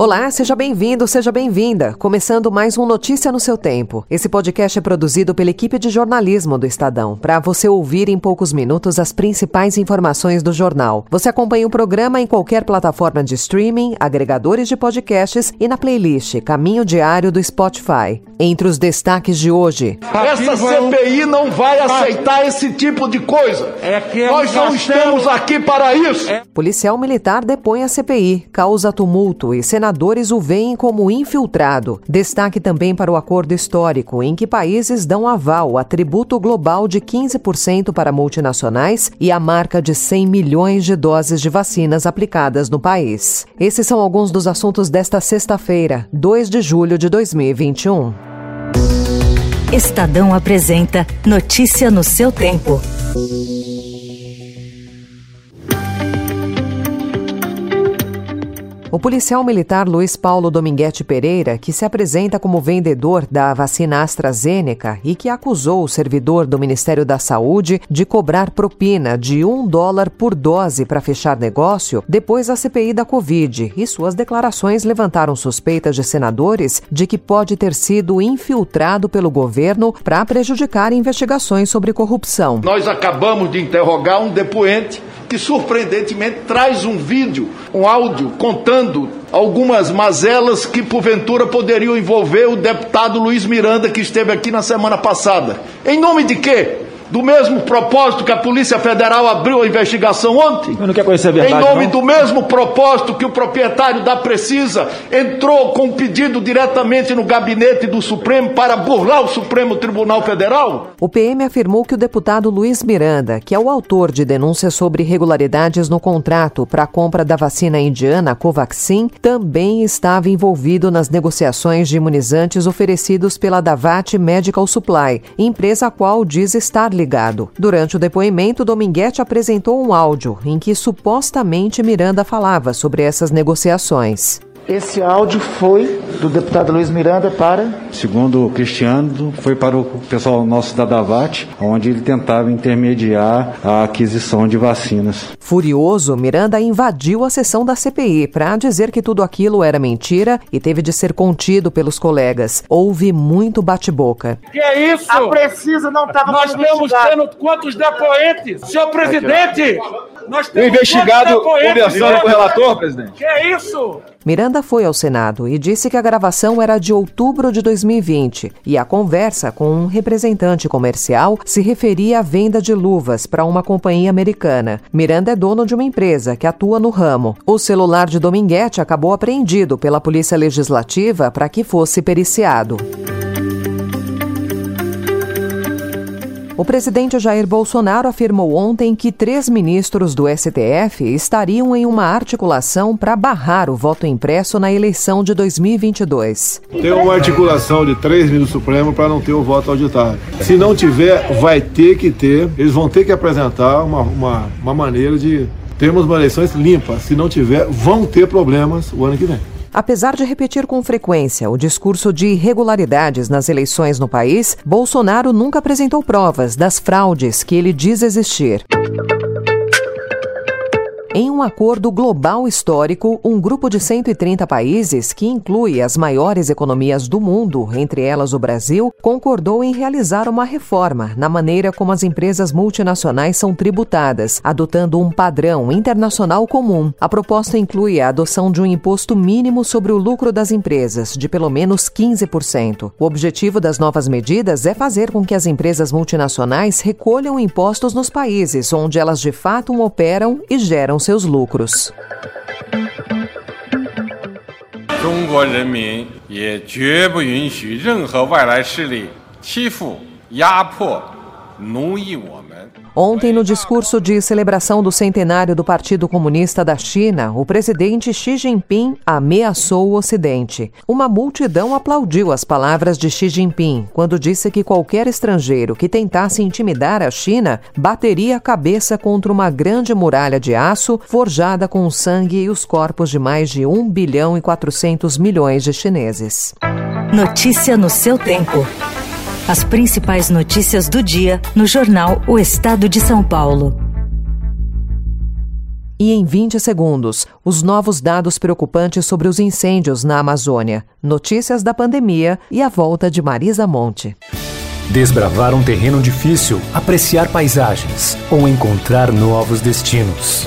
Olá, seja bem-vindo, seja bem-vinda. Começando mais um Notícia no seu tempo. Esse podcast é produzido pela equipe de jornalismo do Estadão, para você ouvir em poucos minutos as principais informações do jornal. Você acompanha o programa em qualquer plataforma de streaming, agregadores de podcasts e na playlist Caminho Diário do Spotify. Entre os destaques de hoje. Essa CPI não vai aceitar esse tipo de coisa. É que Nós não estamos aqui para isso. Policial militar depõe a CPI, causa tumulto e senadores o veem como infiltrado. Destaque também para o acordo histórico, em que países dão aval a tributo global de 15% para multinacionais e a marca de 100 milhões de doses de vacinas aplicadas no país. Esses são alguns dos assuntos desta sexta-feira, 2 de julho de 2021. Estadão apresenta Notícia no seu tempo. O policial militar Luiz Paulo Dominguete Pereira, que se apresenta como vendedor da vacina AstraZeneca e que acusou o servidor do Ministério da Saúde de cobrar propina de um dólar por dose para fechar negócio, depois da CPI da Covid, e suas declarações levantaram suspeitas de senadores de que pode ter sido infiltrado pelo governo para prejudicar investigações sobre corrupção. Nós acabamos de interrogar um depoente que surpreendentemente traz um vídeo, um áudio contando algumas mazelas que porventura poderiam envolver o deputado Luiz Miranda que esteve aqui na semana passada. Em nome de quê? Do mesmo propósito que a Polícia Federal abriu a investigação ontem? Eu não quero conhecer a verdade, Em nome não. do mesmo propósito que o proprietário da Precisa entrou com um pedido diretamente no gabinete do Supremo para burlar o Supremo Tribunal Federal? O PM afirmou que o deputado Luiz Miranda, que é o autor de denúncias sobre irregularidades no contrato para a compra da vacina indiana Covaxin, também estava envolvido nas negociações de imunizantes oferecidos pela Davat Medical Supply, empresa a qual diz estar Durante o depoimento, Dominguete apresentou um áudio em que supostamente Miranda falava sobre essas negociações. Esse áudio foi do deputado Luiz Miranda para. Segundo o Cristiano, foi para o pessoal nosso da Davat, onde ele tentava intermediar a aquisição de vacinas. Furioso, Miranda invadiu a sessão da CPI para dizer que tudo aquilo era mentira e teve de ser contido pelos colegas. Houve muito bate-boca. Que é isso? A Precisa não estava Nós temos investigada. tendo quantos depoentes? Senhor presidente, nós O temos investigado conversando com o relator, presidente? Que é isso? Miranda foi ao Senado e disse que a gravação era de outubro de 2020 e a conversa com um representante comercial se referia à venda de luvas para uma companhia americana. Miranda é dono de uma empresa que atua no ramo. O celular de Dominguete acabou apreendido pela Polícia Legislativa para que fosse periciado. O presidente Jair Bolsonaro afirmou ontem que três ministros do STF estariam em uma articulação para barrar o voto impresso na eleição de 2022. Tem uma articulação de três ministros do Supremo para não ter o voto auditário. Se não tiver, vai ter que ter. Eles vão ter que apresentar uma, uma, uma maneira de termos uma eleições limpas. Se não tiver, vão ter problemas o ano que vem. Apesar de repetir com frequência o discurso de irregularidades nas eleições no país, Bolsonaro nunca apresentou provas das fraudes que ele diz existir. Em um acordo global histórico, um grupo de 130 países, que inclui as maiores economias do mundo, entre elas o Brasil, concordou em realizar uma reforma na maneira como as empresas multinacionais são tributadas, adotando um padrão internacional comum. A proposta inclui a adoção de um imposto mínimo sobre o lucro das empresas, de pelo menos 15%. O objetivo das novas medidas é fazer com que as empresas multinacionais recolham impostos nos países onde elas de fato operam e geram seus lucros. Ontem, no discurso de celebração do centenário do Partido Comunista da China, o presidente Xi Jinping ameaçou o Ocidente. Uma multidão aplaudiu as palavras de Xi Jinping quando disse que qualquer estrangeiro que tentasse intimidar a China bateria a cabeça contra uma grande muralha de aço forjada com o sangue e os corpos de mais de 1 bilhão e 400 milhões de chineses. Notícia no seu tempo. As principais notícias do dia no jornal O Estado de São Paulo. E em 20 segundos, os novos dados preocupantes sobre os incêndios na Amazônia, notícias da pandemia e a volta de Marisa Monte. Desbravar um terreno difícil, apreciar paisagens ou encontrar novos destinos.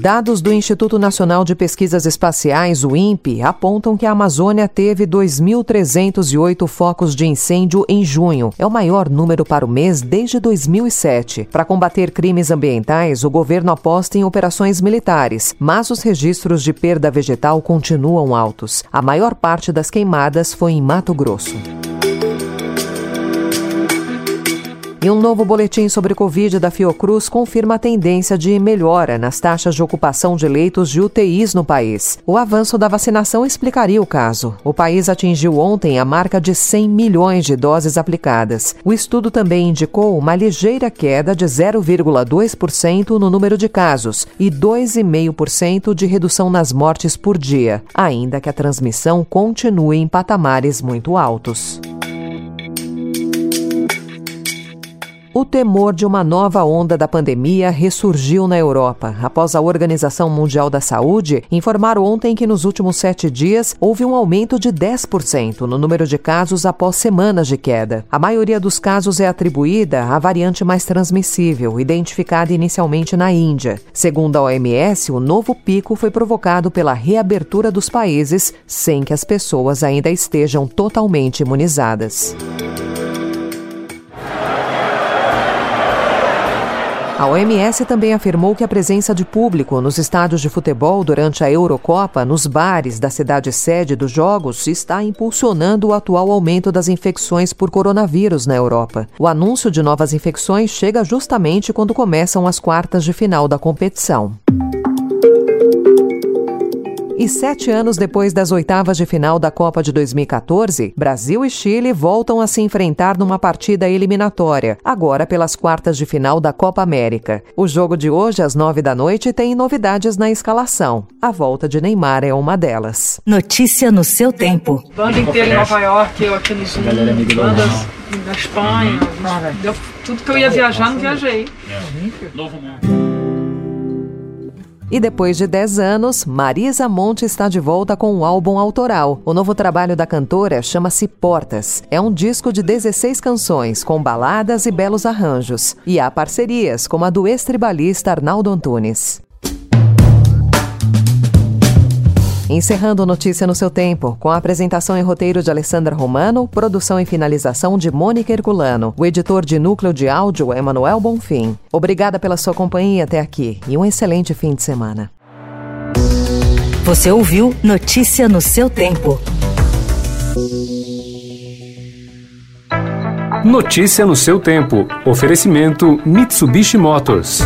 Dados do Instituto Nacional de Pesquisas Espaciais, o INPE, apontam que a Amazônia teve 2.308 focos de incêndio em junho. É o maior número para o mês desde 2007. Para combater crimes ambientais, o governo aposta em operações militares, mas os registros de perda vegetal continuam altos. A maior parte das queimadas foi em Mato Grosso. E um novo boletim sobre Covid da Fiocruz confirma a tendência de melhora nas taxas de ocupação de leitos de UTIs no país. O avanço da vacinação explicaria o caso. O país atingiu ontem a marca de 100 milhões de doses aplicadas. O estudo também indicou uma ligeira queda de 0,2% no número de casos e 2,5% de redução nas mortes por dia, ainda que a transmissão continue em patamares muito altos. O temor de uma nova onda da pandemia ressurgiu na Europa, após a Organização Mundial da Saúde informar ontem que nos últimos sete dias houve um aumento de 10% no número de casos após semanas de queda. A maioria dos casos é atribuída à variante mais transmissível, identificada inicialmente na Índia. Segundo a OMS, o novo pico foi provocado pela reabertura dos países sem que as pessoas ainda estejam totalmente imunizadas. A OMS também afirmou que a presença de público nos estádios de futebol durante a Eurocopa, nos bares da cidade sede dos Jogos, está impulsionando o atual aumento das infecções por coronavírus na Europa. O anúncio de novas infecções chega justamente quando começam as quartas de final da competição. E sete anos depois das oitavas de final da Copa de 2014, Brasil e Chile voltam a se enfrentar numa partida eliminatória, agora pelas quartas de final da Copa América. O jogo de hoje, às nove da noite, tem novidades na escalação. A volta de Neymar é uma delas. Notícia no seu tempo. Banda inteira em Nova York, eu aqui no Zoom, bandas da Espanha. Deu tudo que eu ia viajar, não viajei. Novo mundo. E depois de 10 anos, Marisa Monte está de volta com um álbum autoral. O novo trabalho da cantora chama-se Portas. É um disco de 16 canções, com baladas e belos arranjos. E há parcerias, como a do ex-tribalista Arnaldo Antunes. Encerrando Notícia no seu tempo, com a apresentação e roteiro de Alessandra Romano, produção e finalização de Mônica Herculano. O editor de núcleo de áudio é Manuel Bonfim. Obrigada pela sua companhia até aqui e um excelente fim de semana. Você ouviu Notícia no seu tempo. Notícia no seu tempo. Oferecimento Mitsubishi Motors.